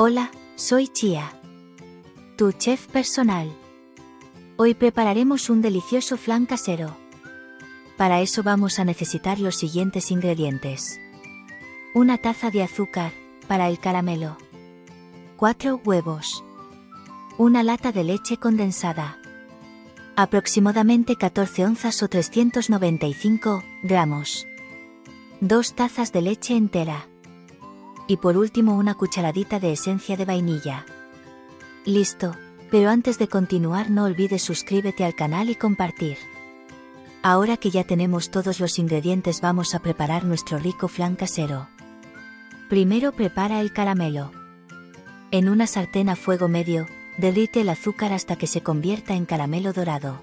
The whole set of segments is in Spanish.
Hola, soy Chia, tu chef personal. Hoy prepararemos un delicioso flan casero. Para eso vamos a necesitar los siguientes ingredientes. Una taza de azúcar, para el caramelo. 4 huevos. Una lata de leche condensada. Aproximadamente 14 onzas o 395 gramos. 2 tazas de leche entera. Y por último una cucharadita de esencia de vainilla. Listo, pero antes de continuar no olvides suscríbete al canal y compartir. Ahora que ya tenemos todos los ingredientes vamos a preparar nuestro rico flan casero. Primero prepara el caramelo. En una sartén a fuego medio, derrite el azúcar hasta que se convierta en caramelo dorado.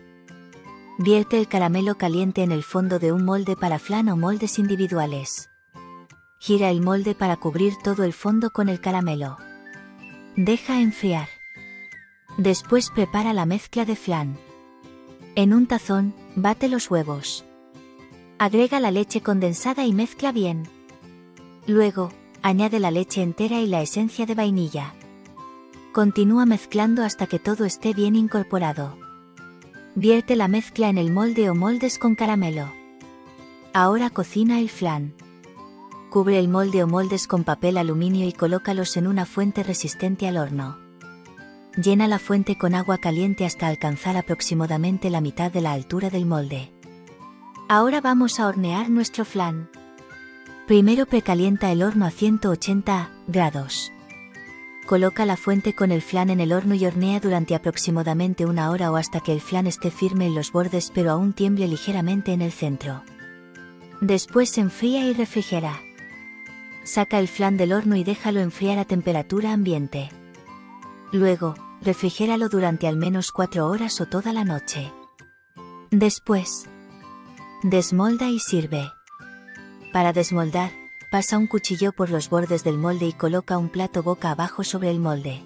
Vierte el caramelo caliente en el fondo de un molde para flan o moldes individuales. Gira el molde para cubrir todo el fondo con el caramelo. Deja enfriar. Después prepara la mezcla de flan. En un tazón, bate los huevos. Agrega la leche condensada y mezcla bien. Luego, añade la leche entera y la esencia de vainilla. Continúa mezclando hasta que todo esté bien incorporado. Vierte la mezcla en el molde o moldes con caramelo. Ahora cocina el flan. Cubre el molde o moldes con papel aluminio y colócalos en una fuente resistente al horno. Llena la fuente con agua caliente hasta alcanzar aproximadamente la mitad de la altura del molde. Ahora vamos a hornear nuestro flan. Primero precalienta el horno a 180 grados. Coloca la fuente con el flan en el horno y hornea durante aproximadamente una hora o hasta que el flan esté firme en los bordes pero aún tiemble ligeramente en el centro. Después enfría y refrigera. Saca el flan del horno y déjalo enfriar a temperatura ambiente. Luego, refrigéralo durante al menos 4 horas o toda la noche. Después, desmolda y sirve. Para desmoldar, pasa un cuchillo por los bordes del molde y coloca un plato boca abajo sobre el molde.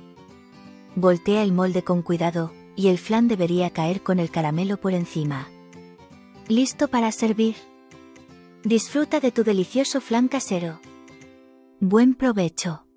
Voltea el molde con cuidado, y el flan debería caer con el caramelo por encima. Listo para servir. Disfruta de tu delicioso flan casero. Buen provecho.